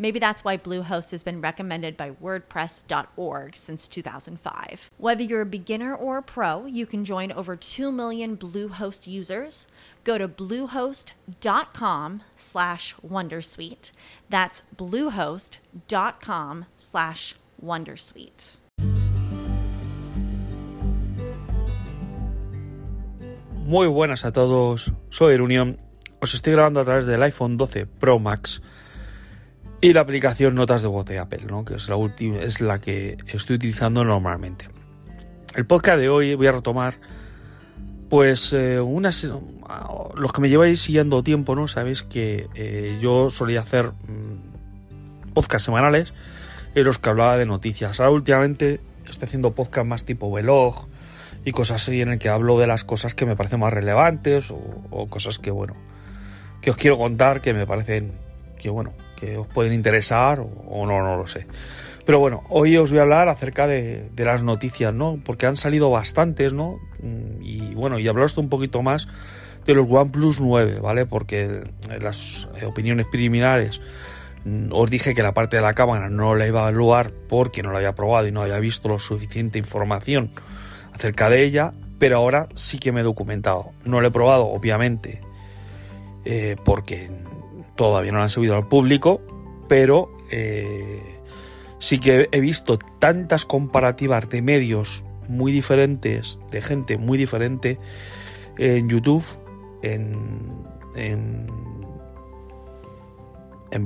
Maybe that's why Bluehost has been recommended by WordPress.org since 2005. Whether you're a beginner or a pro, you can join over 2 million Bluehost users. Go to bluehost.com slash Wondersuite. That's bluehost.com slash Wondersuite. Muy buenas a todos, soy Erunión. Os estoy grabando a través del iPhone 12 Pro Max y la aplicación Notas de voz de Apple, ¿no? que es la, última, es la que estoy utilizando normalmente. El podcast de hoy voy a retomar, pues, eh, unas, los que me lleváis siguiendo tiempo, ¿no? Sabéis que eh, yo solía hacer mmm, semanales en los que hablaba de noticias. Ahora últimamente estoy haciendo podcast más tipo vlog y cosas así en el que hablo de las cosas que me parecen más relevantes o, o cosas que, bueno, que os quiero contar que me parecen que bueno, que os pueden interesar o, no, no lo sé. Pero bueno, hoy os voy a hablar acerca de, las noticias, ¿no? Porque han salido bastantes, ¿no? Mm, y bueno, y hablaros un poquito más de los OnePlus 9, ¿vale? Porque las opiniones preliminares mm, os dije que la parte de la cámara no la iba a evaluar porque no la había probado y no había visto lo suficiente información acerca de ella, pero ahora sí que me he documentado. No lo he probado, obviamente, eh, porque todavía no han subido al público, pero eh, sí que he visto tantas comparativas de medios muy diferentes, de gente muy diferente en YouTube, en, en,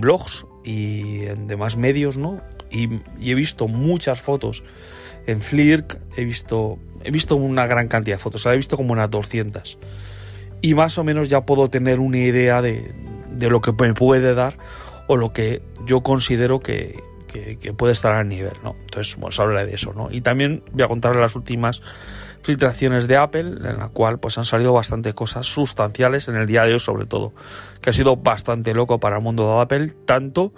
blogs y en demás medios, ¿no? Y, he visto muchas fotos en Flirk, he visto, he visto una gran cantidad de fotos, he visto como unas 200. Y más o menos ya puedo tener una idea de, de lo que me puede dar o lo que yo considero que, que, puede estar al nivel, ¿no? Entonces, bueno, hablaré de eso, ¿no? Y también voy a contar las últimas filtraciones de Apple, en la cual pues han salido bastante cosas sustanciales en el día de hoy sobre todo, que ha sido bastante loco para el mundo de Apple, tanto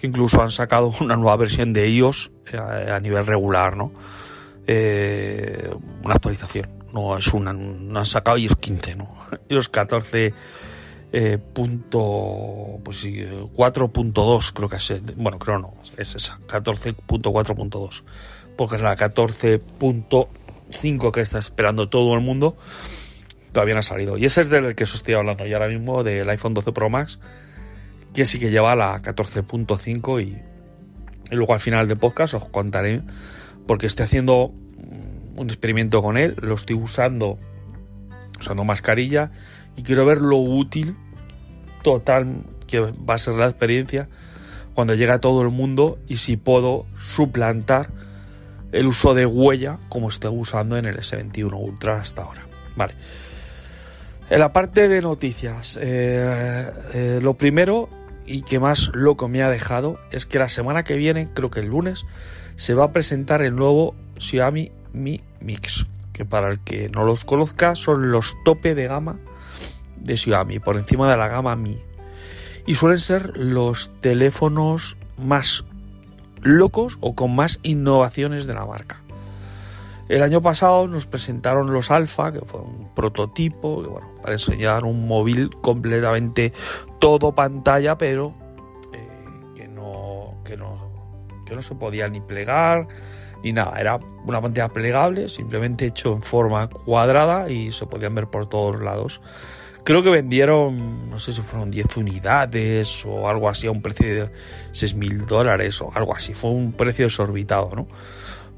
que incluso han sacado una nueva versión de iOS a, a nivel regular, ¿no? Eh, una actualización, no es una, no han sacado iOS 15, ¿no? iOS 14 eh, punto pues sí, 4.2 creo que es bueno creo no es esa 14.4.2 porque es la 14.5 que está esperando todo el mundo todavía no ha salido. Y ese es del que os estoy hablando y ahora mismo del iPhone 12 Pro Max que sí que lleva la 14.5 y, y luego al final del podcast os contaré porque estoy haciendo un experimento con él lo estoy usando usando mascarilla y quiero ver lo útil total que va a ser la experiencia cuando llegue a todo el mundo y si puedo suplantar el uso de huella como estoy usando en el S21 Ultra hasta ahora. Vale. En la parte de noticias, eh, eh, lo primero y que más loco me ha dejado es que la semana que viene, creo que el lunes, se va a presentar el nuevo Xiaomi Mi Mix, que para el que no los conozca son los tope de gama de Xiaomi, por encima de la gama Mi. Y suelen ser los teléfonos más locos o con más innovaciones de la marca. El año pasado nos presentaron los Alpha, que fue un prototipo, para enseñar un móvil completamente todo pantalla, pero eh, que, no, que, no, que no se podía ni plegar ni nada. Era una pantalla plegable, simplemente hecho en forma cuadrada y se podían ver por todos lados. Creo que vendieron, no sé si fueron 10 unidades o algo así a un precio de 6 mil dólares o algo así. Fue un precio desorbitado, ¿no?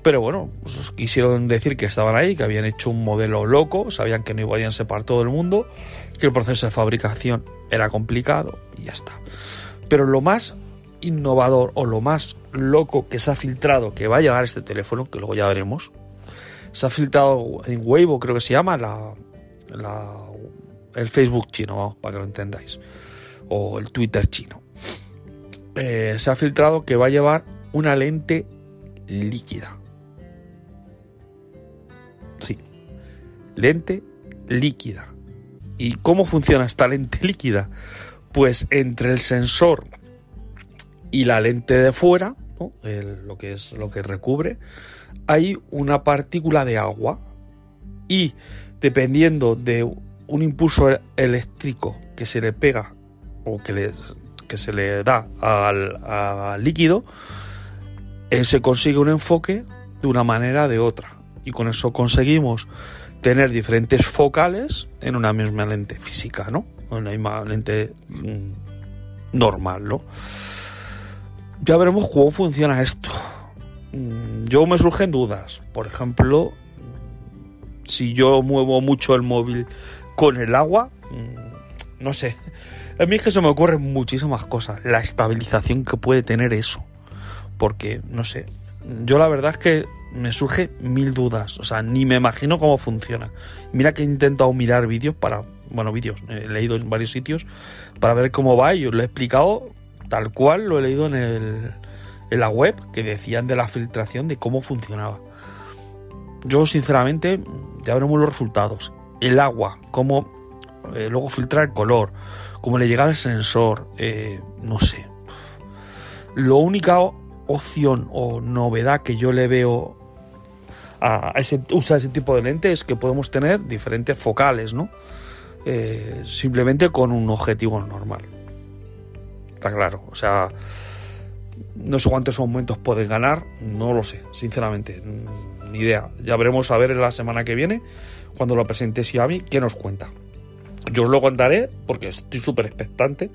Pero bueno, pues quisieron decir que estaban ahí, que habían hecho un modelo loco, sabían que no podían separar todo el mundo, que el proceso de fabricación era complicado y ya está. Pero lo más innovador o lo más loco que se ha filtrado que va a llegar este teléfono, que luego ya veremos, se ha filtrado en Weibo, creo que se llama, la, el Facebook chino, para que lo entendáis, o el Twitter chino. Eh, se ha filtrado que va a llevar una lente líquida. Sí, lente líquida. ¿Y cómo funciona esta lente líquida? Pues entre el sensor y la lente de fuera, lo que es lo que recubre, hay una partícula de agua y dependiendo de un impulso eléctrico que se le pega o que, que se le da al, líquido, eh, se consigue un enfoque de una manera o de otra. Y con eso conseguimos tener diferentes focales en una misma lente física, ¿no? En una misma lente mm, normal, ¿no? Ya veremos cómo funciona esto. Mm, yo me surgen dudas. Por ejemplo, si yo muevo mucho el móvil con el agua, mm, no sé. A mí es que se me ocurren muchísimas cosas. La estabilización que puede tener eso. Porque, no sé. Yo la verdad es que me surge mil dudas. O sea, ni me imagino cómo funciona. Mira que he intentado mirar vídeos para. Bueno, vídeos. He leído en varios sitios para ver cómo va y os lo he explicado tal cual lo he leído en el en la web que decían de la filtración de cómo funcionaba. Yo sinceramente ya veremos los resultados. El agua, cómo eh, luego filtrar el color, cómo le llega el sensor, eh, no sé. Lo única opción o novedad que yo le veo a ese, usar ese tipo de lente es que podemos tener diferentes focales, ¿no? Eh, simplemente con un objetivo normal. Está claro, o sea, no sé cuántos aumentos pueden ganar, no lo sé, sinceramente, ni idea. Ya veremos a ver en la semana que viene, cuando lo presente Xiaomi, qué nos cuenta. Yo os lo contaré porque estoy súper expectante.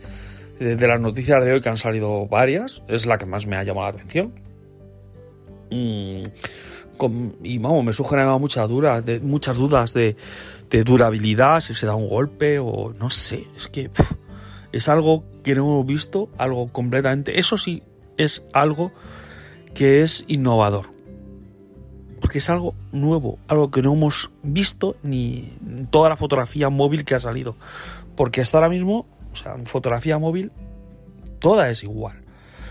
De las noticias de hoy que han salido varias, es la que más me ha llamado la atención. Mm, y vamos, me sugieren muchas muchas dudas de, durabilidad, si se da un golpe o no sé, es que es algo que no hemos visto, algo completamente, eso sí, es algo que es innovador. Porque es algo nuevo, algo que no hemos visto ni toda la fotografía móvil que ha salido. Porque hasta ahora mismo, o sea, en fotografía móvil, toda es igual.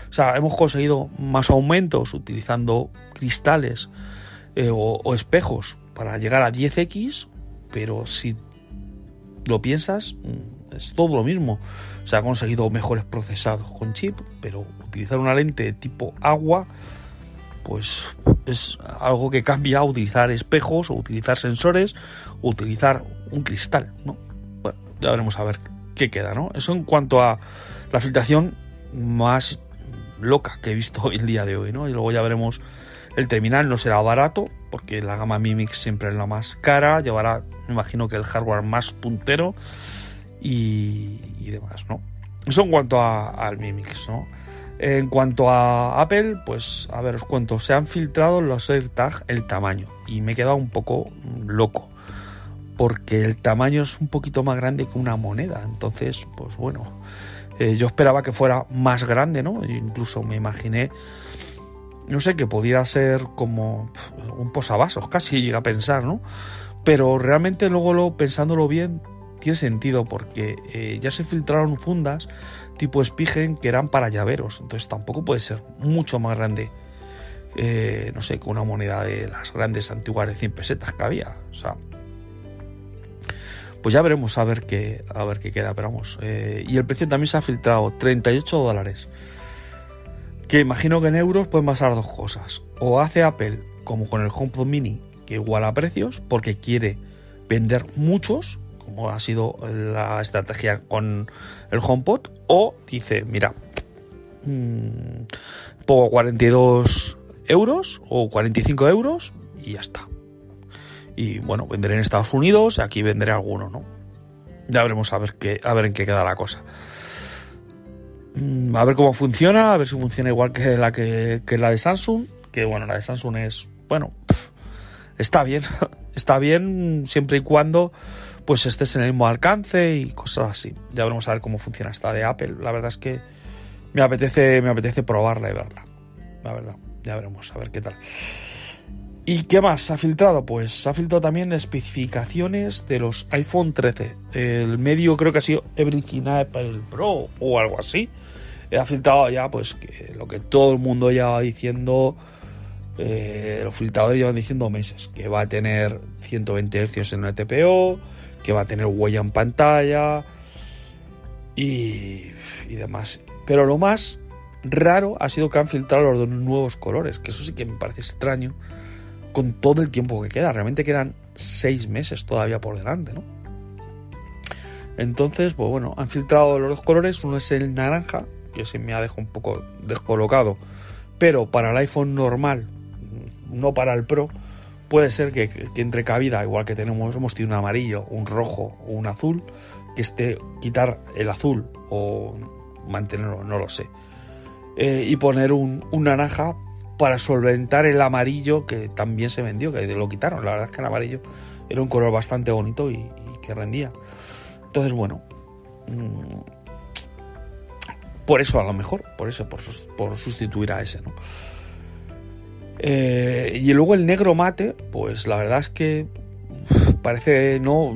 O sea, hemos conseguido más aumentos utilizando cristales eh, o, o espejos para llegar a 10x, pero si lo piensas, mm, es todo lo mismo. Se ha conseguido mejores procesados con chip, pero utilizar una lente de tipo agua, pues es algo que cambia a utilizar espejos o utilizar sensores o utilizar un cristal, ¿no? Bueno, ya veremos a ver qué queda, ¿no? Eso en cuanto a la filtración más loca que he visto el día de hoy, ¿no? Y luego ya veremos el terminal, no será barato, porque la gama Mimix siempre es la más cara, llevará, me imagino que el hardware más puntero y, demás, ¿no? Eso en cuanto al Mimix, ¿no? En cuanto a Apple, pues a ver, os cuento, se han filtrado los AirTag el tamaño. Y me he quedado un poco loco. Porque el tamaño es un poquito más grande que una moneda, entonces, pues bueno, eh, yo esperaba que fuera más grande, ¿no? Incluso me imaginé, no sé, que pudiera ser como un posavasos, casi llega a pensar, ¿no? Pero realmente luego lo, pensándolo bien, tiene sentido porque eh, ya se filtraron fundas tipo Spigen que eran para llaveros, entonces tampoco puede ser mucho más grande, eh, no sé, que una moneda de las grandes antiguas de 100 pesetas que había, o sea, pues ya veremos a ver qué, a ver qué queda, pero vamos, eh, y el precio también se ha filtrado, 38 dólares, que imagino que en euros pueden pasar dos cosas, o hace Apple como con el HomePod Mini, que iguala precios, porque quiere vender muchos, como ha sido la estrategia con el HomePod, o dice, mira, mmm, pongo 42 euros o 45 euros y ya está. Y bueno, venderé en Estados Unidos, aquí venderé alguno, ¿no? Ya veremos a ver, qué, a ver en qué queda la cosa. Mm, a ver cómo funciona, a ver si funciona igual que la que, que la de Samsung. Que bueno, la de Samsung es, bueno, está bien, está bien siempre y cuando pues estés en el mismo alcance y cosas así. Ya veremos a ver cómo funciona esta de Apple. La verdad es que me apetece, me apetece probarla y verla. La verdad, ya veremos, a ver qué tal. ¿Y qué más ha filtrado? Pues ha filtrado también especificaciones de los iPhone 13. El medio creo que ha sido Everything Apple Pro o algo así. Ha filtrado ya pues lo que todo el mundo ya va diciendo, eh, los filtradores llevan diciendo meses, que va a tener 120 Hz en el TPO, que va a tener huella en pantalla y, y demás. Pero lo más raro ha sido que han filtrado los dos nuevos colores, que eso sí que me parece extraño con todo el tiempo que queda. Realmente quedan seis meses todavía por delante, ¿no? Entonces, pues bueno, han filtrado los dos colores. Uno es el naranja, que se me ha dejado un poco descolocado. Pero para el iPhone normal, no para el Pro, puede ser que, entre cabida, igual que tenemos, hemos tenido un amarillo, un rojo o un azul, que esté quitar el azul o mantenerlo, no lo sé. Eh, y poner un, un naranja para solventar el amarillo que también se vendió, que lo quitaron. La verdad es que el amarillo era un color bastante bonito y, que rendía. Entonces, bueno, mm, por eso a lo mejor, por eso, por, por sustituir a ese, ¿no? Eh, y luego el negro mate, pues la verdad es que parece no.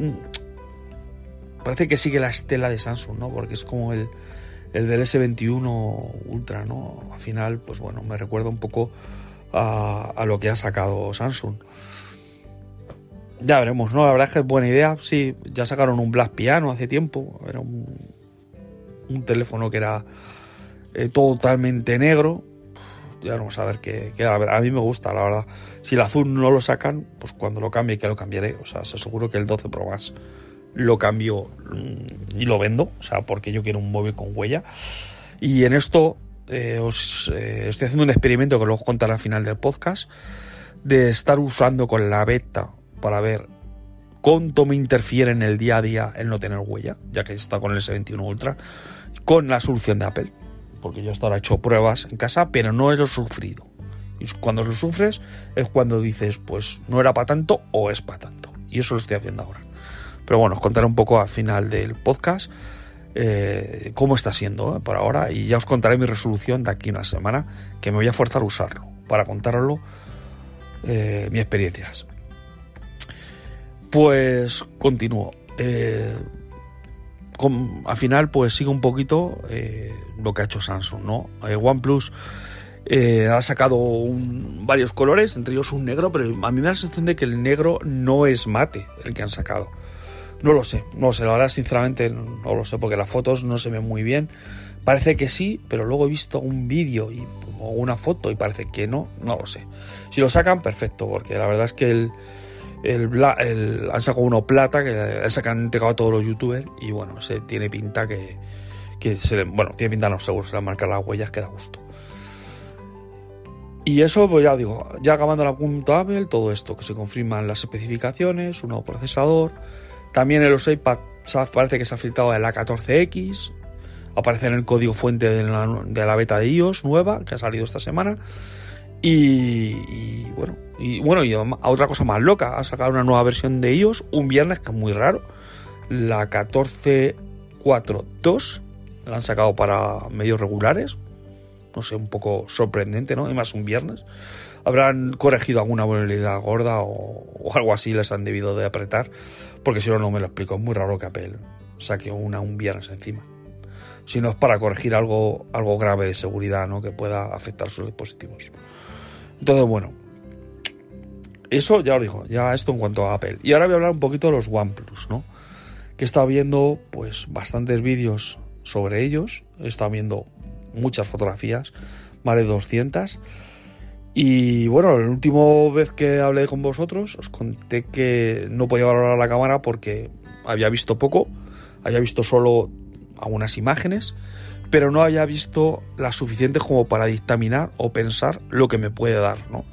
Parece que sigue la estela de Samsung, ¿no? Porque es como el, el del S21 Ultra, ¿no? Al final, pues bueno, me recuerda un poco a, lo que ha sacado Samsung. Ya veremos, ¿no? La verdad es que es buena idea. Sí, ya sacaron un Black Piano hace tiempo. Era un, un teléfono que era eh, totalmente negro. Ya vamos a ver qué, qué, a, mí me gusta, la verdad. Si el azul no lo sacan, pues cuando lo cambie, que lo cambiaré. O sea, seguro que el 12 Pro más lo cambio mm, y lo vendo, o sea, porque yo quiero un móvil con huella. Y en esto eh, os eh, estoy haciendo un experimento que luego contaré al final del podcast, de estar usando con la beta para ver cuánto me interfiere en el día a día el no tener huella, ya que está con el S21 Ultra, con la solución de Apple. Porque yo hasta ahora he hecho pruebas en casa, pero no he lo sufrido. Y cuando lo sufres es cuando dices, pues no era para tanto o es para tanto. Y eso lo estoy haciendo ahora. Pero bueno, os contaré un poco al final del podcast eh, cómo está siendo eh, por ahora y ya os contaré mi resolución de aquí una semana que me voy a forzar a usarlo para contaroslo eh, mis experiencias. Pues continúo. Al final pues sigo un poquito lo que ha hecho Samsung, ¿no? OnePlus ha sacado varios colores, entre ellos un negro, pero a mí me da la sensación de que el negro no es mate el que han sacado. No lo sé, no lo sé, la verdad sinceramente no lo sé porque las fotos no se ven muy bien. Parece que sí, pero luego he visto un vídeo y, o una foto y parece que no, no lo sé. Si lo sacan, perfecto, porque la verdad es que el, el, han sacado uno plata, que es que han entregado todos los youtubers y bueno, se tiene pinta que, que se, bueno, tiene pinta no seguro, se le marcar las huellas que da gusto. Y eso, pues ya digo, ya acabando la punta Apple, todo esto, que se confirman las especificaciones, un nuevo procesador, también en los iPad parece que se ha filtrado el A14X. Aparece en el código fuente de la, beta de iOS nueva que ha salido esta semana. Y, bueno, y bueno, y otra cosa más loca, ha sacado una nueva versión de iOS un viernes que es muy raro. La 14.4.2 la han sacado para medios regulares. No sé, un poco sorprendente, ¿no? Y más un viernes habrán corregido alguna vulnerabilidad gorda o, algo así les han debido de apretar, porque si no, no me lo explico. Es muy raro que Apple saque una un viernes encima. Si no es para corregir algo, algo grave de seguridad ¿no? que pueda afectar sus dispositivos. Entonces, bueno, eso ya os digo, ya esto en cuanto a Apple. Y ahora voy a hablar un poquito de los OnePlus, ¿no? Que he estado viendo pues bastantes vídeos sobre ellos, he estado viendo muchas fotografías, más de 200 y bueno, la última vez que hablé con vosotros os conté que no podía valorar la cámara porque había visto poco, había visto solo algunas imágenes, pero no había visto las suficientes como para dictaminar o pensar lo que me puede dar, ¿no?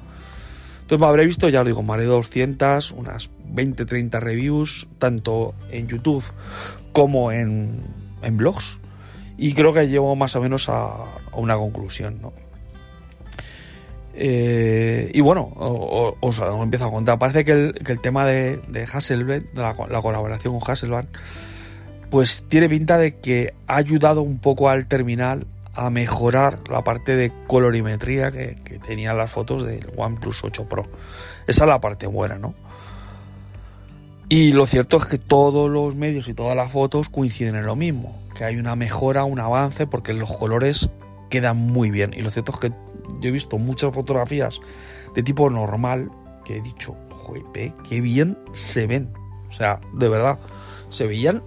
Entonces me habré visto, ya os digo, más de 200, unas 20-30 reviews, tanto en YouTube como en, en blogs, y creo que llevo más o menos a, una conclusión, ¿no? Eh, y bueno, os, empiezo a contar. Parece que el, tema de, de Hasselblad, la, colaboración con Hasselblad, pues tiene pinta de que ha ayudado un poco al terminal a mejorar la parte de colorimetría que, que tenían las fotos del OnePlus 8 Pro. Esa es la parte buena, ¿no? Y lo cierto es que todos los medios y todas las fotos coinciden en lo mismo, que hay una mejora, un avance, porque los colores quedan muy bien. Y lo cierto es que yo he visto muchas fotografías de tipo normal que he dicho, joder, qué bien se ven. O sea, de verdad, se veían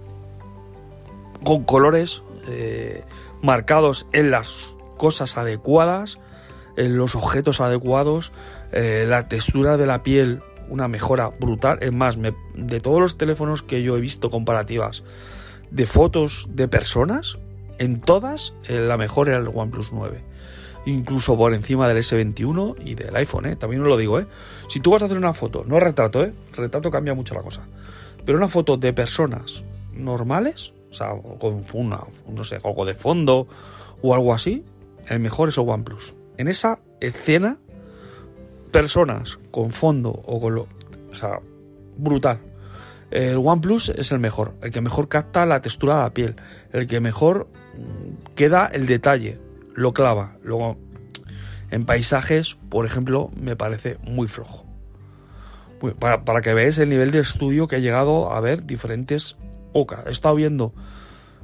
con colores eh, marcados en las cosas adecuadas, en los objetos adecuados, eh, la textura de la piel, una mejora brutal. Es más, de todos los teléfonos que yo he visto comparativas de fotos de personas, en todas eh, la mejor era el OnePlus 9. Incluso por encima del S21 y del iPhone, también os lo digo. Si tú vas a hacer una foto, no retrato, ¿eh? retrato cambia mucho la cosa, pero una foto de personas normales, o sea, con una, no sé, algo de fondo o algo así, el mejor es el OnePlus. En esa escena, personas con fondo o con lo. O sea, brutal. El OnePlus es el mejor, el que mejor capta la textura de la piel, el que mejor mm, queda el detalle, lo clava. Luego, en paisajes, por ejemplo, me parece muy flojo. Para, para que veáis el nivel de estudio que he llegado a ver diferentes He estado viendo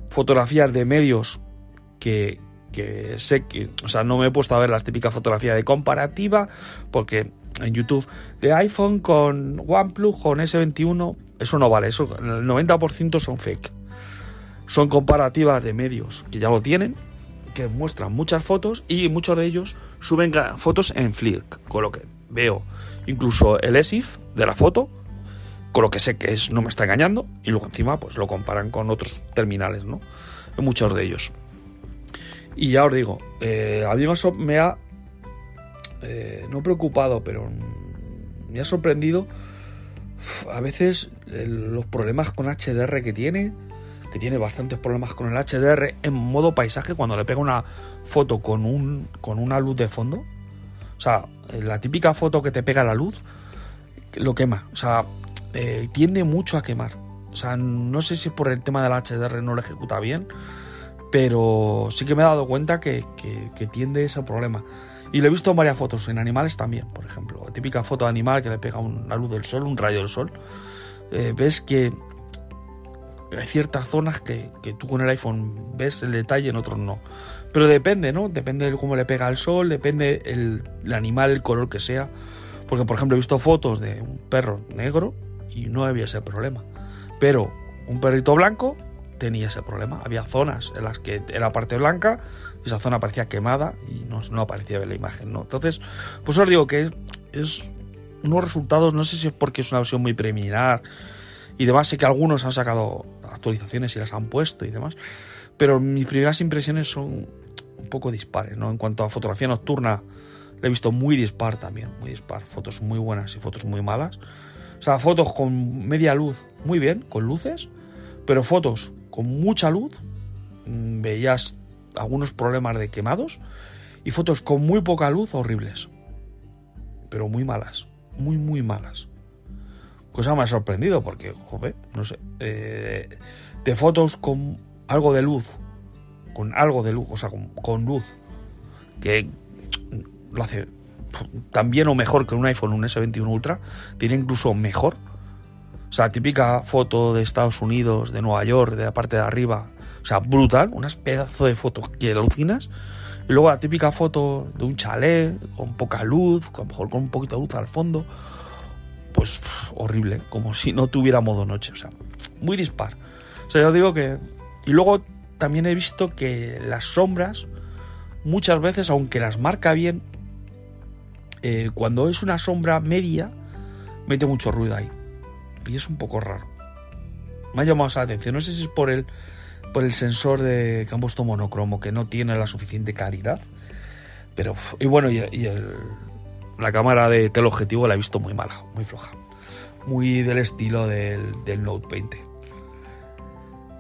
fotografías de medios que, que sé que, o sea, no me he puesto a ver las típicas fotografías de comparativa, porque en YouTube de iPhone con OnePlus, con S21, eso no vale, eso el 90% son fake. Son comparativas de medios que ya lo tienen, que muestran muchas fotos y muchos de ellos suben fotos en Flick, con lo que veo incluso el ESIF de la foto, con lo que sé que es no me está engañando y luego encima pues lo comparan con otros terminales, ¿no? Muchos de ellos. Y ya os digo, eh, a mí me ha, eh, no preocupado, pero me ha sorprendido a veces los problemas con HDR que tiene, que tiene bastantes problemas con el HDR en modo paisaje cuando le pega una foto con, un, con una luz de fondo. O sea, la típica foto que te pega la luz, lo quema. O sea, eh, tiende mucho a quemar. O sea, no sé si por el tema del HDR no lo ejecuta bien pero sí que me he dado cuenta que, tiende ese problema. Y lo he visto en varias fotos, en animales también, por ejemplo. La típica foto de animal que le pega una luz del sol, un rayo del sol. Eh, ves que hay ciertas zonas que, tú con el iPhone ves el detalle, en otros no. Pero depende, ¿no? Depende de cómo le pega el sol, depende el, el animal, el color que sea. Porque, por ejemplo, he visto fotos de un perro negro y no había ese problema. Pero un perrito blanco tenía ese problema. Había zonas en las que era parte blanca y esa zona parecía quemada y no, no aparecía en la imagen, ¿no? Entonces, pues os digo que es, unos resultados, no sé si es porque es una versión muy preliminar y demás, sé que algunos han sacado actualizaciones y las han puesto y demás, pero mis primeras impresiones son un poco dispares, ¿no? En cuanto a fotografía nocturna, la he visto muy dispar también, muy dispar, fotos muy buenas y fotos muy malas. O sea, fotos con media luz, muy bien, con luces, pero fotos con mucha luz, mm, veías algunos problemas de quemados y fotos con muy poca luz horribles, pero muy malas, muy, muy malas. Cosa me ha sorprendido porque, joder, no sé, eh, de fotos con algo de luz, con algo de luz, o sea, con, luz, que lo hace también o mejor que un iPhone, un S21 Ultra, tiene incluso mejor o sea, típica foto de Estados Unidos, de Nueva York, de la parte de arriba. O sea, brutal, unas pedazos de fotos que alucinas. Y luego la típica foto de un chalet, con poca luz, a lo mejor con un poquito de luz al fondo. Pues horrible, como si no tuviera modo noche. O sea, muy dispar. O sea, yo digo que... Y luego también he visto que las sombras, muchas veces, aunque las marca bien, eh, cuando es una sombra media, mete mucho ruido ahí y es un poco raro. Me ha llamado la atención, no sé si es por el, por el sensor de que han puesto monocromo, que no tiene la suficiente calidad, pero... Y bueno, y, la cámara de teleobjetivo la he visto muy mala, muy floja. Muy del estilo del, del Note 20.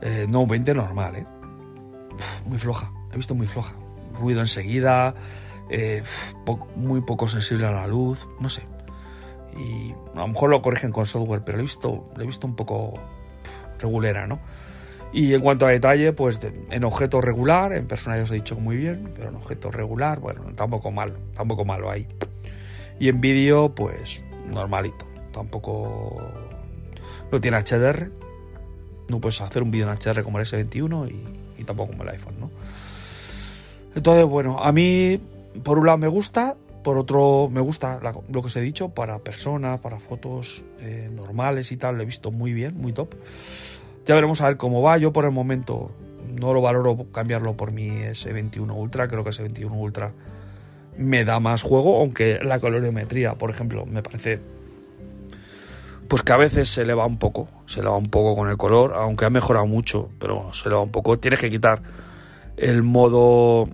Eh, Note 20 normal, ¿eh? muy floja, he visto muy floja. Ruido enseguida, eh, muy poco sensible a la luz, no sé y a lo mejor lo corrigen con software, pero lo he visto, he visto un poco regulera, ¿no? Y en cuanto a detalle, pues en objeto regular, en persona ya os he dicho muy bien, pero en objeto regular, bueno, tampoco malo, tampoco malo ahí. Y en vídeo, pues normalito, tampoco no tiene HDR, no puedes hacer un vídeo en HDR como el S21 y, y tampoco como el iPhone, ¿no? Entonces, bueno, a mí por un lado me gusta, por otro me gusta lo que os he dicho, para personas, para fotos eh, normales y tal, lo he visto muy bien, muy top. Ya veremos a ver cómo va. Yo por el momento no lo valoro cambiarlo por mi S21 Ultra. Creo que S21 Ultra me da más juego, aunque la colorimetría, por ejemplo, me parece pues que a veces se le va un poco, se le va un poco con el color, aunque ha mejorado mucho, pero se le va un poco. Tienes que quitar el modo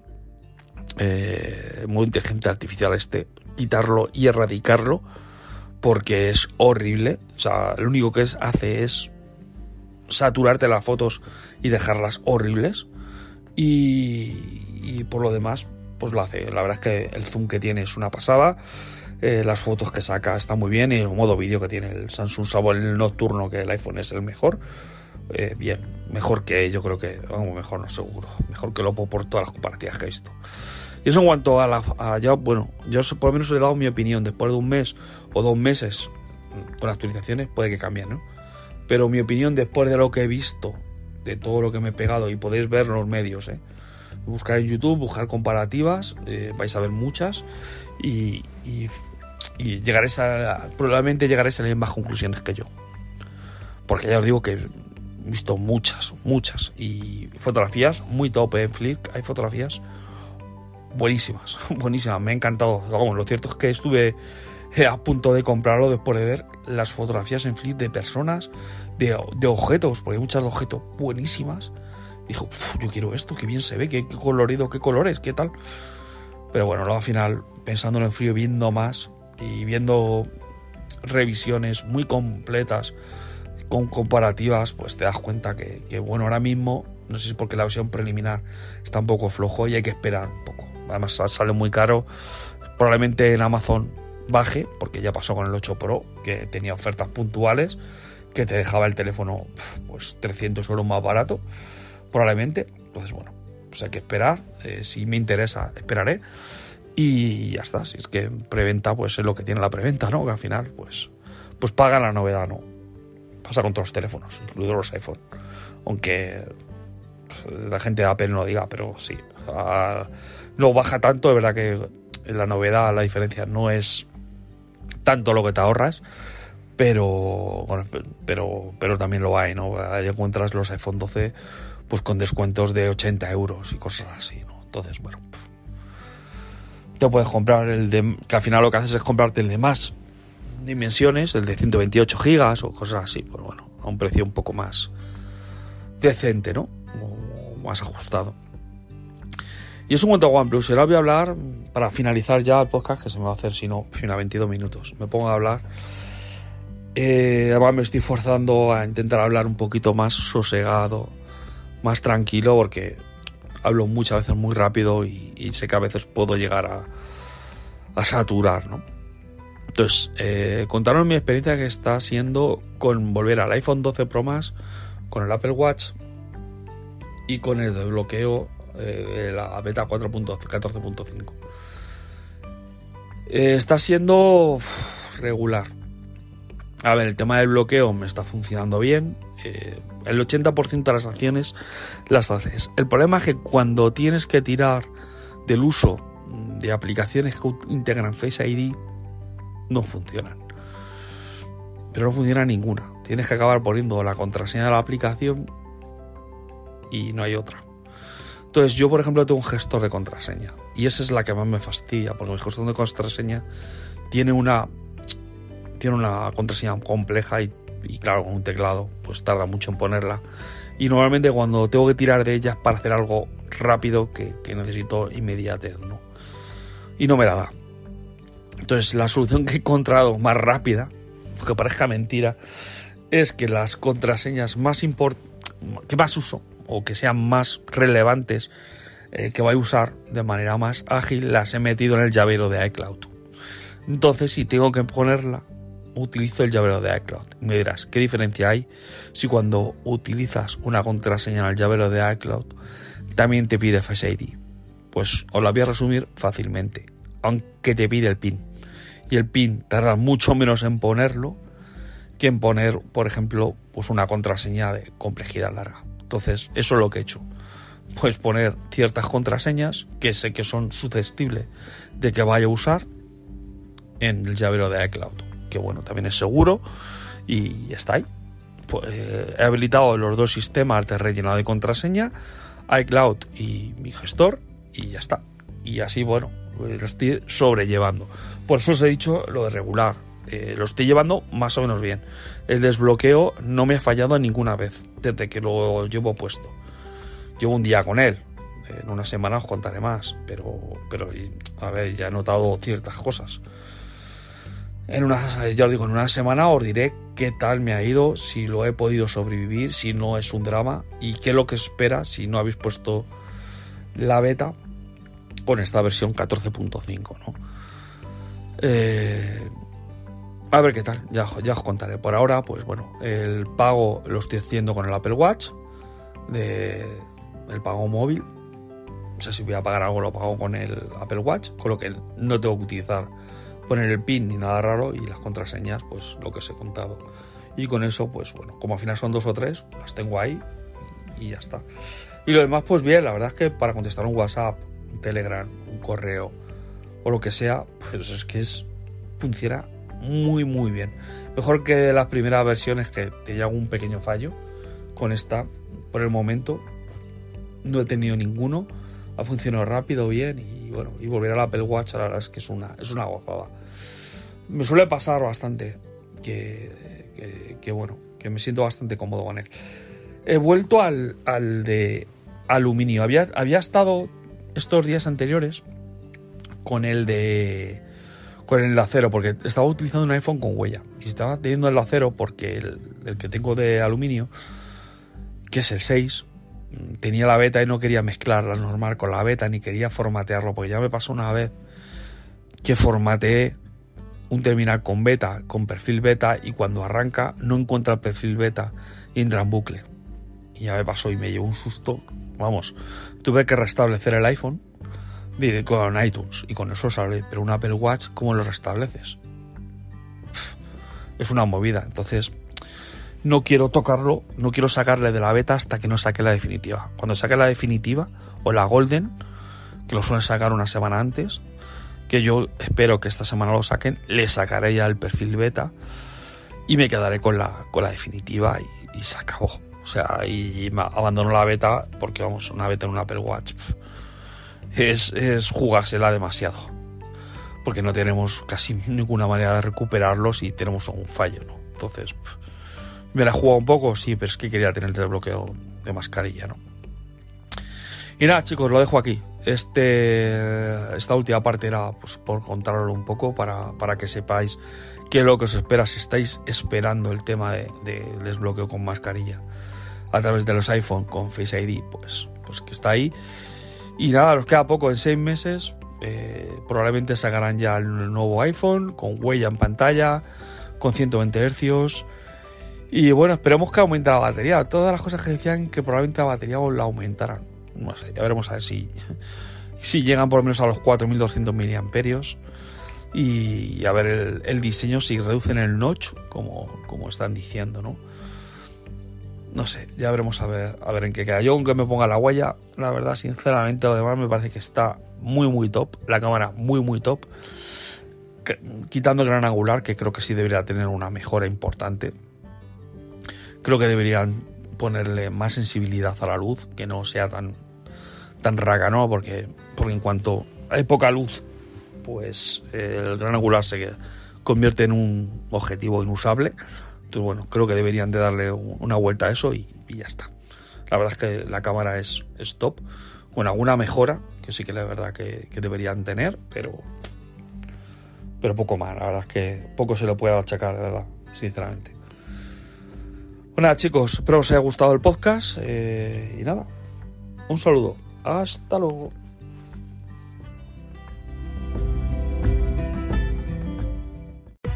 eh, modo inteligencia artificial este, quitarlo y erradicarlo porque es horrible. O sea, lo único que es, hace es saturarte las fotos y dejarlas horribles. Y, por lo demás, pues lo hace. La verdad es que el zoom que tiene es una pasada. Eh, las fotos que saca están muy bien. Y el modo vídeo que tiene el Samsung Sabo el nocturno, que el iPhone es el mejor. Eh, bien, mejor que yo creo que, mejor no seguro. Mejor que lo por todas las comparativas que he visto. Y eso en cuanto a la. ya, bueno, yo por lo menos he dado mi opinión. Después de un mes o dos meses con actualizaciones, puede que cambie, ¿no? Pero mi opinión, después de lo que he visto, de todo lo que me he pegado, y podéis ver los medios, ¿eh? Buscar en YouTube, buscar comparativas, eh, vais a ver muchas, y, y, y llegaréis a. Probablemente llegaréis a las mismas conclusiones que yo. Porque ya os digo que visto muchas, muchas, y fotografías muy top en Flick, hay fotografías buenísimas, buenísimas, me ha encantado. Vamos, lo cierto es que estuve eh, a punto de comprarlo después de ver las fotografías en Flip de personas, de, objetos, porque hay muchas de objetos buenísimas. Dijo, yo quiero esto, qué bien se ve, qué, colorido, qué colores, qué tal. Pero bueno, luego al final, pensándolo en frío, viendo más y viendo revisiones muy completas con comparativas, pues te das cuenta que, bueno, ahora mismo, no sé si porque la versión preliminar está un poco flojo y hay que esperar un poco además sale muy caro. Probablemente en Amazon baje, porque ya pasó con el 8 Pro, que tenía ofertas puntuales, que te dejaba el teléfono pues 300 euros más barato, probablemente. Entonces, bueno, pues hay que esperar. Eh, si me interesa, esperaré. Y ya está. Si es que preventa, pues es lo que tiene la preventa, ¿no? Que al final, pues, pues paga la novedad, ¿no? Pasa con todos los teléfonos, incluidos los iPhone. Aunque pues, la gente de Apple no diga, pero sí no baja tanto, es verdad que la novedad, la diferencia no es tanto lo que te ahorras, pero pero pero también lo hay, ¿no? Ahí encuentras los iPhone 12 pues con descuentos de 80 euros y cosas así, ¿no? Entonces, bueno, te puedes comprar el de que al final lo que haces es comprarte el de más dimensiones, el de 128 gigas o cosas así, pues bueno, a un precio un poco más decente, ¿no? O más ajustado. Y eso en cuanto a OnePlus. ahora voy a hablar, para finalizar ya el podcast, que se me va a hacer si no, a 22 minutos. Me pongo a hablar. Eh, además me estoy forzando a intentar hablar un poquito más sosegado, más tranquilo, porque hablo muchas veces muy rápido y, sé que a veces puedo llegar a saturar, ¿no? Entonces, eh, contaros mi experiencia que está siendo con volver al iPhone 12 Pro con el Apple Watch y con el desbloqueo eh, la beta 4.14.5. Eh, está siendo regular. A ver, el tema del bloqueo me está funcionando bien. Eh, el 80% de las acciones las haces. El problema es que cuando tienes que tirar del uso de aplicaciones que integran Face ID, no funcionan. Pero no funciona ninguna. Tienes que acabar poniendo la contraseña de la aplicación y no hay otra. Entonces yo, por ejemplo, tengo un gestor de contraseña y esa es la que más me fastidia porque el gestor de contraseña tiene una tiene una contraseña compleja y, claro, con un teclado pues tarda mucho en ponerla y normalmente cuando tengo que tirar de ella para hacer algo rápido que, necesito inmediatez, ¿no? Y no me la da. Entonces la solución que he encontrado más rápida, aunque parezca mentira, es que las contraseñas más importantes, que más uso, o que sean más relevantes eh, que voy a usar de manera más ágil, las he metido en el llavero de iCloud. Entonces, si tengo que ponerla, utilizo el llavero de iCloud. Me dirás, ¿qué diferencia hay si cuando utilizas una contraseña en el llavero de iCloud también te pide Face ID? Pues os la voy a resumir fácilmente, aunque te pide el PIN. Y el PIN tarda mucho menos en ponerlo que en poner, por ejemplo, pues una contraseña de complejidad larga. Entonces, eso es lo que he hecho. Pues poner ciertas contraseñas que sé que son susceptibles de que vaya a usar en el llavero de iCloud. Que bueno, también es seguro y está ahí. Pues, eh, he habilitado los dos sistemas de rellenado de contraseña, iCloud y mi gestor, y ya está. Y así, bueno, lo estoy sobrellevando. Por eso os he dicho lo de regular. Eh, lo estoy llevando más o menos bien. El desbloqueo no me ha fallado ninguna vez desde que lo llevo puesto. Llevo un día con él. En una semana os contaré más. Pero, pero a ver, ya he notado ciertas cosas. En una, ya os digo, en una semana os diré qué tal me ha ido, si lo he podido sobrevivir, si no es un drama y qué es lo que espera si no habéis puesto la beta con esta versión 14.5, ¿no? Eh, a ver qué tal, ya, ya os contaré. Por ahora, pues bueno, el pago lo estoy haciendo con el Apple Watch, el pago móvil. O sea, si voy a pagar algo, lo pago con el Apple Watch, con lo que no tengo que utilizar poner el PIN ni nada raro y las contraseñas, pues lo que os he contado. Y con eso, pues bueno, como al final son dos o tres, las tengo ahí y ya está. Y lo demás, pues bien, la verdad es que para contestar un WhatsApp, un Telegram, un correo o lo que sea, pues es que es funciona muy muy bien. Mejor que las primeras versiones que tenía algún pequeño fallo. Con esta, por el momento, no he tenido ninguno. Ha funcionado rápido, bien y bueno, y volver al Apple Watch, la verdad es que es una, es una gozada. Me suele pasar bastante que, que, bueno, que me siento bastante cómodo con él. He vuelto al, al de aluminio. Había, había estado estos días anteriores con el de con el acero, porque estaba utilizando un iPhone con huella y estaba teniendo el acero porque el, que tengo de aluminio, que es el 6, tenía la beta y no quería mezclarla normal con la beta ni quería formatearlo, porque ya me pasó una vez que formateé un terminal con beta, con perfil beta, y cuando arranca no encuentra el perfil beta y entra en bucle. Y ya me pasó y me llevó un susto. Vamos, tuve que restablecer el iPhone con iTunes y con eso sale. Pero un Apple Watch, ¿cómo lo restableces? Es una movida. Entonces, no quiero tocarlo, no quiero sacarle de la beta hasta que no saque la definitiva. Cuando saque la definitiva o la Golden, que lo suelen sacar una semana antes, que yo espero que esta semana lo saquen, le sacaré ya el perfil beta y me quedaré con la, con la definitiva y, y se acabó. O sea, y abandono la beta porque vamos, una beta en un Apple Watch es, es jugársela demasiado. Porque no tenemos casi ninguna manera de recuperarlo si tenemos un fallo, ¿no? Entonces, me la he jugado un poco, sí, pero es que quería tener el desbloqueo de mascarilla, ¿no? Y nada, chicos, lo dejo aquí. Este, esta última parte era pues, por contarlo un poco para, para, que sepáis qué es lo que os espera si estáis esperando el tema de, de, desbloqueo con mascarilla a través de los iPhone con Face ID, pues, pues que está ahí. Y nada, nos queda poco, en seis meses eh, probablemente sacarán ya el nuevo iPhone con huella en pantalla, con 120 Hz. Y bueno, esperemos que aumente la batería. Todas las cosas que decían que probablemente la batería la aumentaran. No sé, ya veremos a ver si, si llegan por lo menos a los 4200 miliamperios. Y a ver el, el, diseño si reducen el notch, como, como están diciendo, ¿no? No sé, ya veremos a ver, a ver en qué queda. Yo aunque me ponga la huella, la verdad, sinceramente, lo demás me parece que está muy, muy top. La cámara muy, muy top. Quitando el gran angular, que creo que sí debería tener una mejora importante. Creo que deberían ponerle más sensibilidad a la luz, que no sea tan, tan raga, ¿no? Porque, porque en cuanto hay poca luz, pues el gran angular se convierte en un objetivo inusable. Entonces, bueno, creo que deberían de darle una vuelta a eso y, ya está. La verdad es que la cámara es, es, top, con alguna mejora, que sí que la verdad que, deberían tener, pero, pero poco más. La verdad es que poco se lo puede achacar, de verdad, sinceramente. Bueno, chicos, espero os haya gustado el podcast eh, y nada, un saludo. Hasta luego.